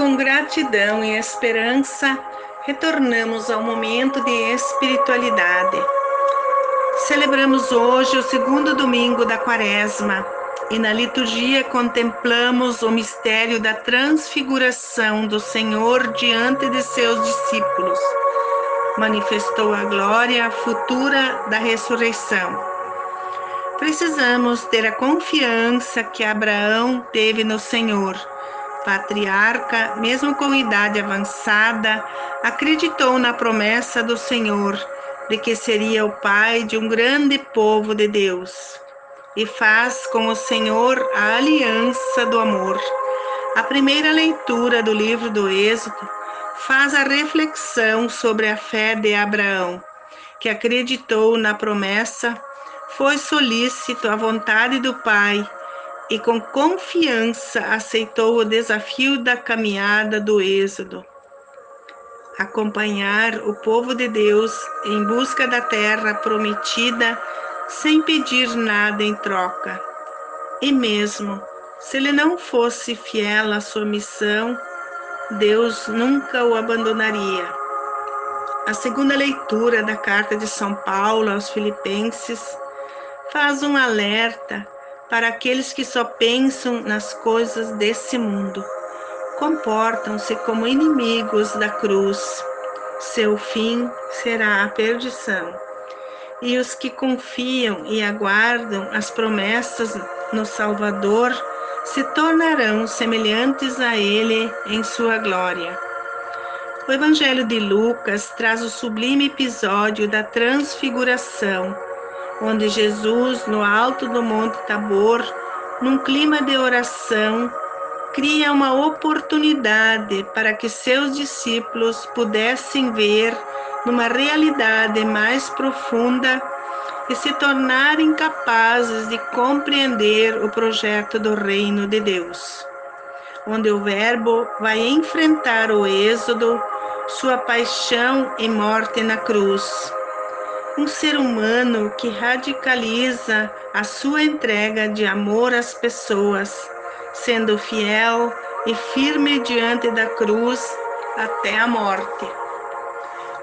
Com gratidão e esperança, retornamos ao momento de espiritualidade. Celebramos hoje o segundo domingo da Quaresma e na liturgia contemplamos o mistério da transfiguração do Senhor diante de seus discípulos. Manifestou a glória futura da ressurreição. Precisamos ter a confiança que Abraão teve no Senhor patriarca, mesmo com idade avançada, acreditou na promessa do Senhor de que seria o pai de um grande povo de Deus e faz com o Senhor a aliança do amor. A primeira leitura do livro do Êxodo faz a reflexão sobre a fé de Abraão, que acreditou na promessa, foi solícito à vontade do Pai e com confiança aceitou o desafio da caminhada do Êxodo. Acompanhar o povo de Deus em busca da terra prometida sem pedir nada em troca. E mesmo se ele não fosse fiel à sua missão, Deus nunca o abandonaria. A segunda leitura da carta de São Paulo aos Filipenses faz um alerta para aqueles que só pensam nas coisas desse mundo. Comportam-se como inimigos da cruz. Seu fim será a perdição. E os que confiam e aguardam as promessas no Salvador se tornarão semelhantes a Ele em sua glória. O Evangelho de Lucas traz o sublime episódio da transfiguração onde Jesus, no alto do Monte Tabor, num clima de oração, cria uma oportunidade para que seus discípulos pudessem ver numa realidade mais profunda e se tornarem capazes de compreender o projeto do reino de Deus, onde o Verbo vai enfrentar o Êxodo, sua paixão e morte na cruz um ser humano que radicaliza a sua entrega de amor às pessoas, sendo fiel e firme diante da cruz até a morte.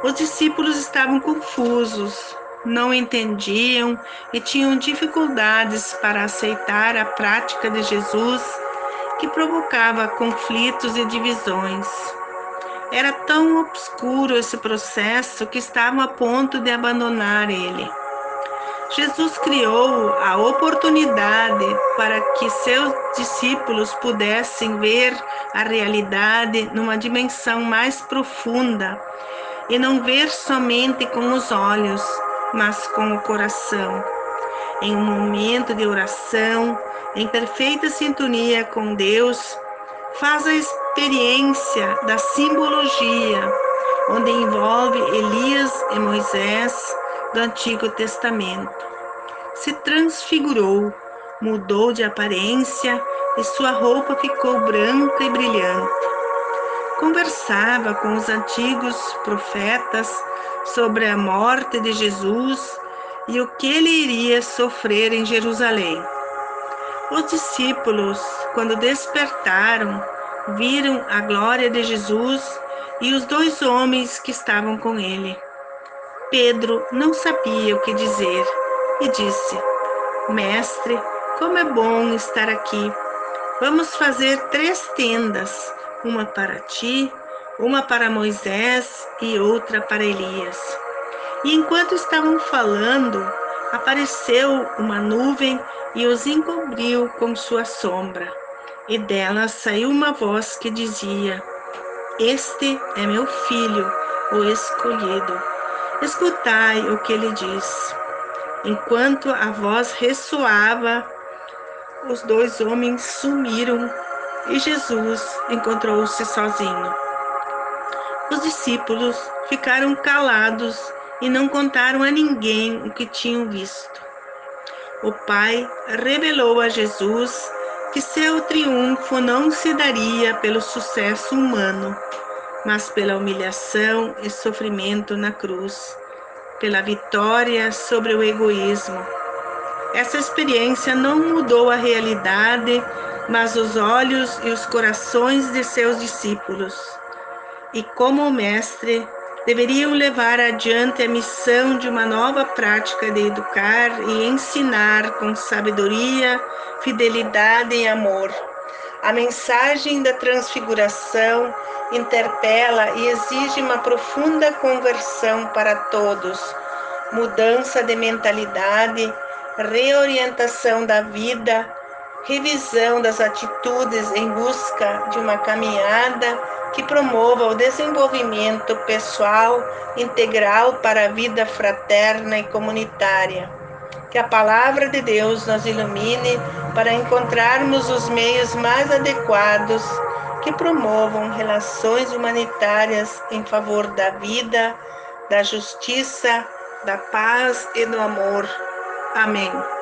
Os discípulos estavam confusos, não entendiam e tinham dificuldades para aceitar a prática de Jesus que provocava conflitos e divisões. Era tão obscuro esse processo que estavam a ponto de abandonar ele. Jesus criou a oportunidade para que seus discípulos pudessem ver a realidade numa dimensão mais profunda e não ver somente com os olhos, mas com o coração. Em um momento de oração, em perfeita sintonia com Deus, faz a experiência da simbologia, onde envolve Elias e Moisés do Antigo Testamento. Se transfigurou, mudou de aparência e sua roupa ficou branca e brilhante. Conversava com os antigos profetas sobre a morte de Jesus e o que ele iria sofrer em Jerusalém. Os discípulos, quando despertaram, viram a glória de Jesus e os dois homens que estavam com ele. Pedro não sabia o que dizer e disse: Mestre, como é bom estar aqui. Vamos fazer três tendas, uma para ti, uma para Moisés e outra para Elias. E enquanto estavam falando, apareceu uma nuvem e os encobriu com sua sombra e dela saiu uma voz que dizia: Este é meu filho, o escolhido. Escutai o que ele diz. Enquanto a voz ressoava, os dois homens sumiram e Jesus encontrou-se sozinho. Os discípulos ficaram calados e não contaram a ninguém o que tinham visto. O Pai revelou a Jesus que seu triunfo não se daria pelo sucesso humano, mas pela humilhação e sofrimento na cruz, pela vitória sobre o egoísmo. Essa experiência não mudou a realidade, mas os olhos e os corações de seus discípulos. E como mestre, deveriam levar adiante a missão de uma nova prática de educar e ensinar com sabedoria, fidelidade e amor. A mensagem da transfiguração interpela e exige uma profunda conversão para todos, mudança de mentalidade, reorientação da vida, revisão das atitudes em busca de uma caminhada que promova o desenvolvimento pessoal integral para a vida fraterna e comunitária. Que a palavra de Deus nos ilumine para encontrarmos os meios mais adequados que promovam relações humanitárias em favor da vida, da justiça, da paz e do amor. Amém.